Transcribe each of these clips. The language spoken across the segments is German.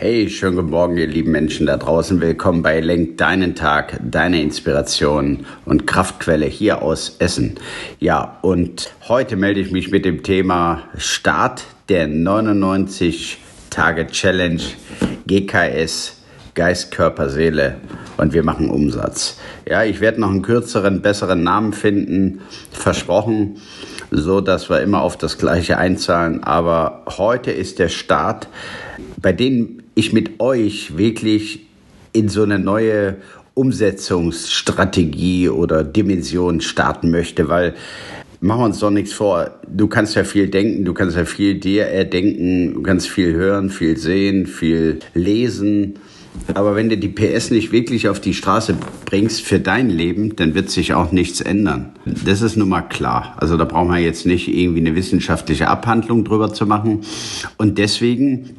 Hey, schönen guten Morgen, ihr lieben Menschen da draußen. Willkommen bei Lenk deinen Tag, deine Inspiration und Kraftquelle hier aus Essen. Ja, und heute melde ich mich mit dem Thema Start der 99 Tage Challenge GKS Geist, Körper, Seele und wir machen Umsatz. Ja, ich werde noch einen kürzeren, besseren Namen finden, versprochen, so dass wir immer auf das Gleiche einzahlen. Aber heute ist der Start, bei dem ich mit euch wirklich in so eine neue Umsetzungsstrategie oder Dimension starten möchte, weil machen wir uns doch nichts vor. Du kannst ja viel denken, du kannst ja viel dir erdenken, du kannst viel hören, viel sehen, viel lesen. Aber wenn du die PS nicht wirklich auf die Straße bringst für dein Leben, dann wird sich auch nichts ändern. Das ist nun mal klar. Also da brauchen wir jetzt nicht irgendwie eine wissenschaftliche Abhandlung drüber zu machen. Und deswegen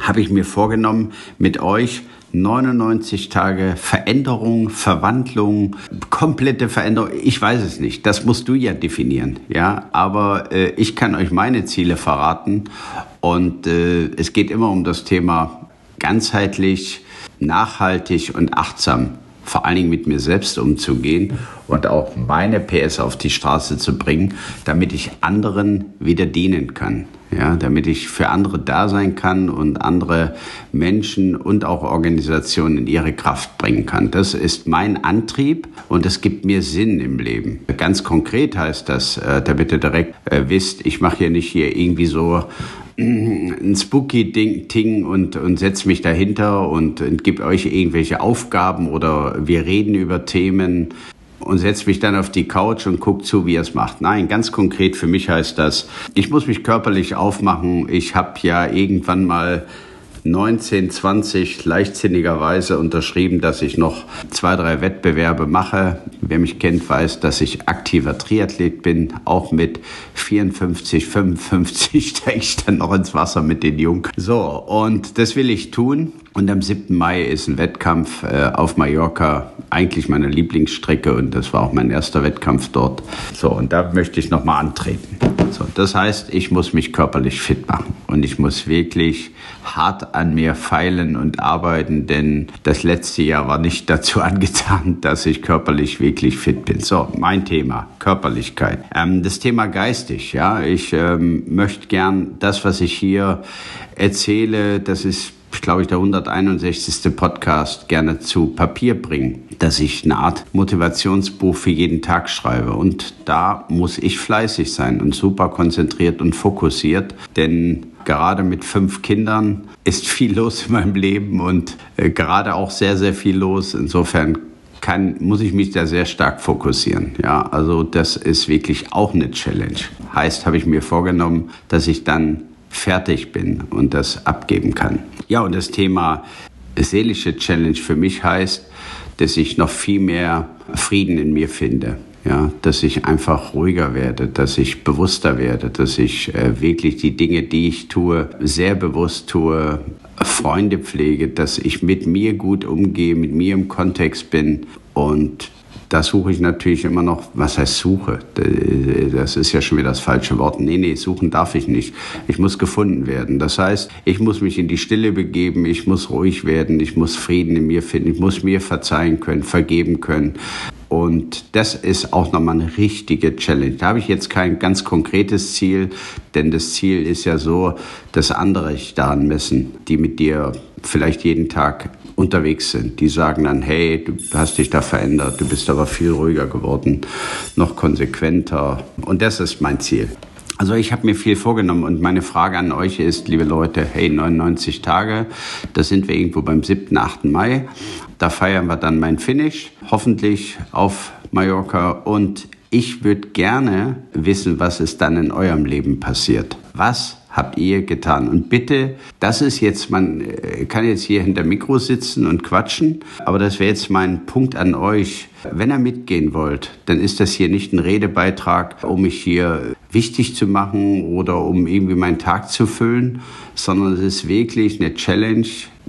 habe ich mir vorgenommen, mit euch 99 Tage Veränderung, Verwandlung, komplette Veränderung. Ich weiß es nicht. Das musst du ja definieren, ja. Aber äh, ich kann euch meine Ziele verraten und äh, es geht immer um das Thema ganzheitlich, nachhaltig und achtsam vor allen Dingen mit mir selbst umzugehen und auch meine PS auf die Straße zu bringen, damit ich anderen wieder dienen kann. Ja, damit ich für andere da sein kann und andere Menschen und auch Organisationen in ihre Kraft bringen kann. Das ist mein Antrieb und es gibt mir Sinn im Leben. Ganz konkret heißt das, äh, damit ihr direkt äh, wisst, ich mache hier nicht hier irgendwie so ein spooky Ding, Ding und, und setze mich dahinter und, und gebe euch irgendwelche Aufgaben oder wir reden über Themen und setze mich dann auf die Couch und gucke zu, wie er es macht. Nein, ganz konkret für mich heißt das, ich muss mich körperlich aufmachen. Ich habe ja irgendwann mal 1920 leichtsinnigerweise unterschrieben, dass ich noch zwei, drei Wettbewerbe mache. Wer mich kennt, weiß, dass ich aktiver Triathlet bin. Auch mit 54, 55 steige ich dann noch ins Wasser mit den Jungen. So, und das will ich tun. Und am 7. Mai ist ein Wettkampf äh, auf Mallorca, eigentlich meine Lieblingsstrecke und das war auch mein erster Wettkampf dort. So, und da möchte ich nochmal antreten. So, das heißt, ich muss mich körperlich fit machen und ich muss wirklich hart an mir feilen und arbeiten, denn das letzte Jahr war nicht dazu angetan, dass ich körperlich wirklich fit bin. So, mein Thema, Körperlichkeit. Ähm, das Thema geistig, ja, ich ähm, möchte gern das, was ich hier erzähle, das ist glaube ich, der 161. Podcast gerne zu Papier bringen, dass ich eine Art Motivationsbuch für jeden Tag schreibe. Und da muss ich fleißig sein und super konzentriert und fokussiert, denn gerade mit fünf Kindern ist viel los in meinem Leben und äh, gerade auch sehr, sehr viel los. Insofern kann, muss ich mich da sehr stark fokussieren. Ja, also das ist wirklich auch eine Challenge. Heißt, habe ich mir vorgenommen, dass ich dann fertig bin und das abgeben kann. Ja, und das Thema seelische Challenge für mich heißt, dass ich noch viel mehr Frieden in mir finde. Ja, dass ich einfach ruhiger werde, dass ich bewusster werde, dass ich äh, wirklich die Dinge, die ich tue, sehr bewusst tue, Freunde pflege, dass ich mit mir gut umgehe, mit mir im Kontext bin und da suche ich natürlich immer noch, was heißt Suche? Das ist ja schon wieder das falsche Wort. Nee, nee, suchen darf ich nicht. Ich muss gefunden werden. Das heißt, ich muss mich in die Stille begeben, ich muss ruhig werden, ich muss Frieden in mir finden, ich muss mir verzeihen können, vergeben können. Und das ist auch nochmal eine richtige Challenge. Da habe ich jetzt kein ganz konkretes Ziel, denn das Ziel ist ja so, dass andere sich daran messen, die mit dir vielleicht jeden Tag unterwegs sind. Die sagen dann, hey, du hast dich da verändert, du bist aber viel ruhiger geworden, noch konsequenter. Und das ist mein Ziel. Also ich habe mir viel vorgenommen und meine Frage an euch ist, liebe Leute, hey, 99 Tage, da sind wir irgendwo beim 7., 8. Mai. Da feiern wir dann mein Finish, hoffentlich auf Mallorca. Und ich würde gerne wissen, was ist dann in eurem Leben passiert. Was habt ihr getan? Und bitte, das ist jetzt, man äh, kann jetzt hier hinter Mikro sitzen und quatschen, aber das wäre jetzt mein Punkt an euch. Wenn ihr mitgehen wollt, dann ist das hier nicht ein Redebeitrag, um mich hier wichtig zu machen oder um irgendwie meinen Tag zu füllen, sondern es ist wirklich eine Challenge,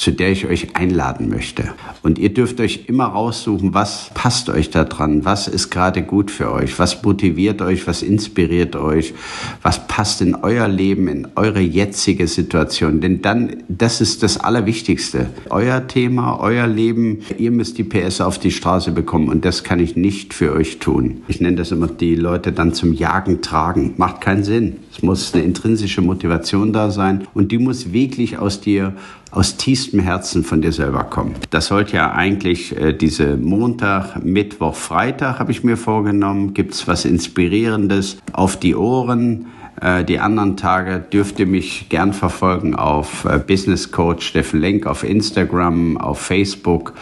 zu der ich euch einladen möchte. Und ihr dürft euch immer raussuchen, was passt euch da dran, was ist gerade gut für euch, was motiviert euch, was inspiriert euch, was passt in euer Leben, in eure jetzige Situation. Denn dann, das ist das Allerwichtigste. Euer Thema, euer Leben, ihr müsst die PS auf die Straße bekommen und das kann ich nicht für euch tun. Ich nenne das immer die Leute dann zum Jagen tragen. Macht keinen Sinn. Es muss eine intrinsische Motivation da sein und die muss wirklich aus dir aus tiefstem Herzen von dir selber kommen. Das sollte ja eigentlich äh, diese Montag, Mittwoch, Freitag habe ich mir vorgenommen. Gibt's was Inspirierendes auf die Ohren? Äh, die anderen Tage dürft ihr mich gern verfolgen auf äh, Business Coach Steffen Lenk auf Instagram, auf Facebook.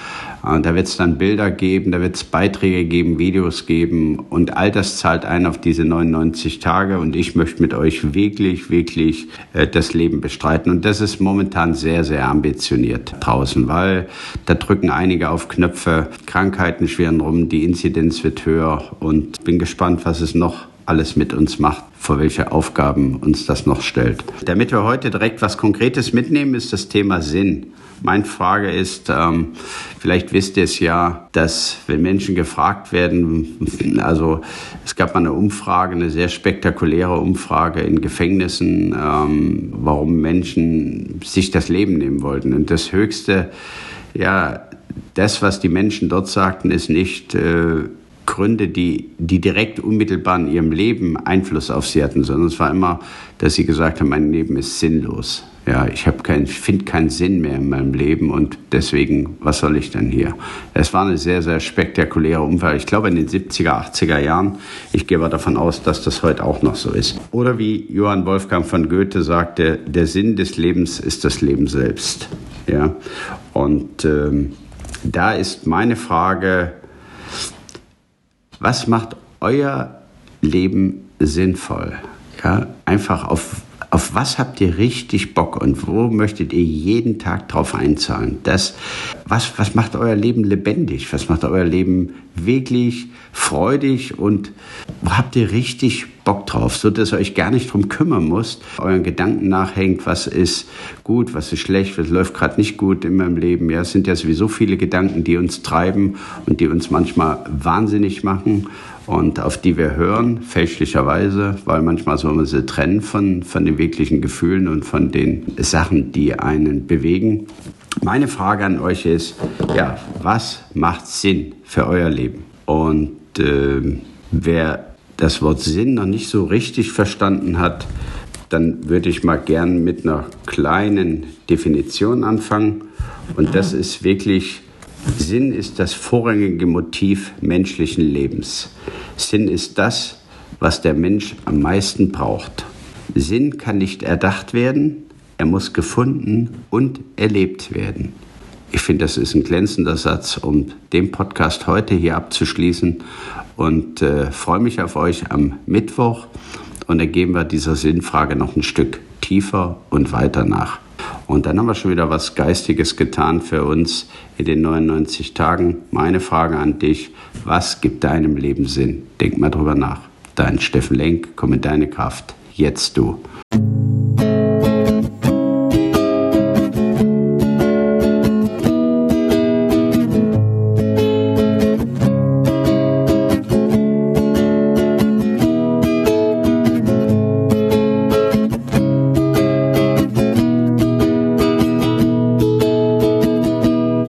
Äh, da wird es dann Bilder geben, da wird es Beiträge geben, Videos geben und all das zahlt ein auf diese 99 Tage und ich möchte mit euch wirklich, wirklich das Leben bestreiten. Und das ist momentan sehr, sehr ambitioniert draußen, weil da drücken einige auf Knöpfe, Krankheiten schweren rum, die Inzidenz wird höher und bin gespannt, was es noch alles mit uns macht, vor welche Aufgaben uns das noch stellt. Damit wir heute direkt was Konkretes mitnehmen, ist das Thema Sinn. Meine Frage ist, ähm, vielleicht wisst ihr es ja, dass wenn Menschen gefragt werden, also es gab mal eine Umfrage, eine sehr spektakuläre Umfrage in Gefängnissen, ähm, warum Menschen sich das Leben nehmen wollten. Und das Höchste, ja, das, was die Menschen dort sagten, ist nicht, äh, Gründe, die, die direkt unmittelbar in ihrem Leben Einfluss auf sie hatten, sondern es war immer, dass sie gesagt haben, mein Leben ist sinnlos. Ja, ich habe kein, finde keinen Sinn mehr in meinem Leben und deswegen, was soll ich denn hier? Es war eine sehr, sehr spektakuläre Umfrage. Ich glaube in den 70er, 80er Jahren. Ich gehe aber davon aus, dass das heute auch noch so ist. Oder wie Johann Wolfgang von Goethe sagte, der Sinn des Lebens ist das Leben selbst. Ja, und ähm, da ist meine Frage, was macht euer Leben sinnvoll? Ja, einfach auf, auf was habt ihr richtig Bock und wo möchtet ihr jeden Tag drauf einzahlen? Das, was, was macht euer Leben lebendig? Was macht euer Leben wirklich freudig und wo habt ihr richtig Bock drauf, so dass ihr euch gar nicht drum kümmern müsst, euren Gedanken nachhängt, was ist gut, was ist schlecht, was läuft gerade nicht gut in meinem Leben. Ja, es sind ja sowieso viele Gedanken, die uns treiben und die uns manchmal wahnsinnig machen und auf die wir hören, fälschlicherweise, weil manchmal soll man sie trennen von, von den wirklichen Gefühlen und von den Sachen, die einen bewegen. Meine Frage an euch ist, ja, was macht Sinn für euer Leben? Und äh, wer das Wort Sinn noch nicht so richtig verstanden hat, dann würde ich mal gern mit einer kleinen Definition anfangen. Und das ist wirklich, Sinn ist das vorrangige Motiv menschlichen Lebens. Sinn ist das, was der Mensch am meisten braucht. Sinn kann nicht erdacht werden, er muss gefunden und erlebt werden. Ich finde, das ist ein glänzender Satz, um den Podcast heute hier abzuschließen und äh, freue mich auf euch am Mittwoch und dann gehen wir dieser Sinnfrage noch ein Stück tiefer und weiter nach. Und dann haben wir schon wieder was Geistiges getan für uns in den 99 Tagen. Meine Frage an dich, was gibt deinem Leben Sinn? Denk mal drüber nach. Dein Steffen Lenk, komm in deine Kraft. Jetzt du.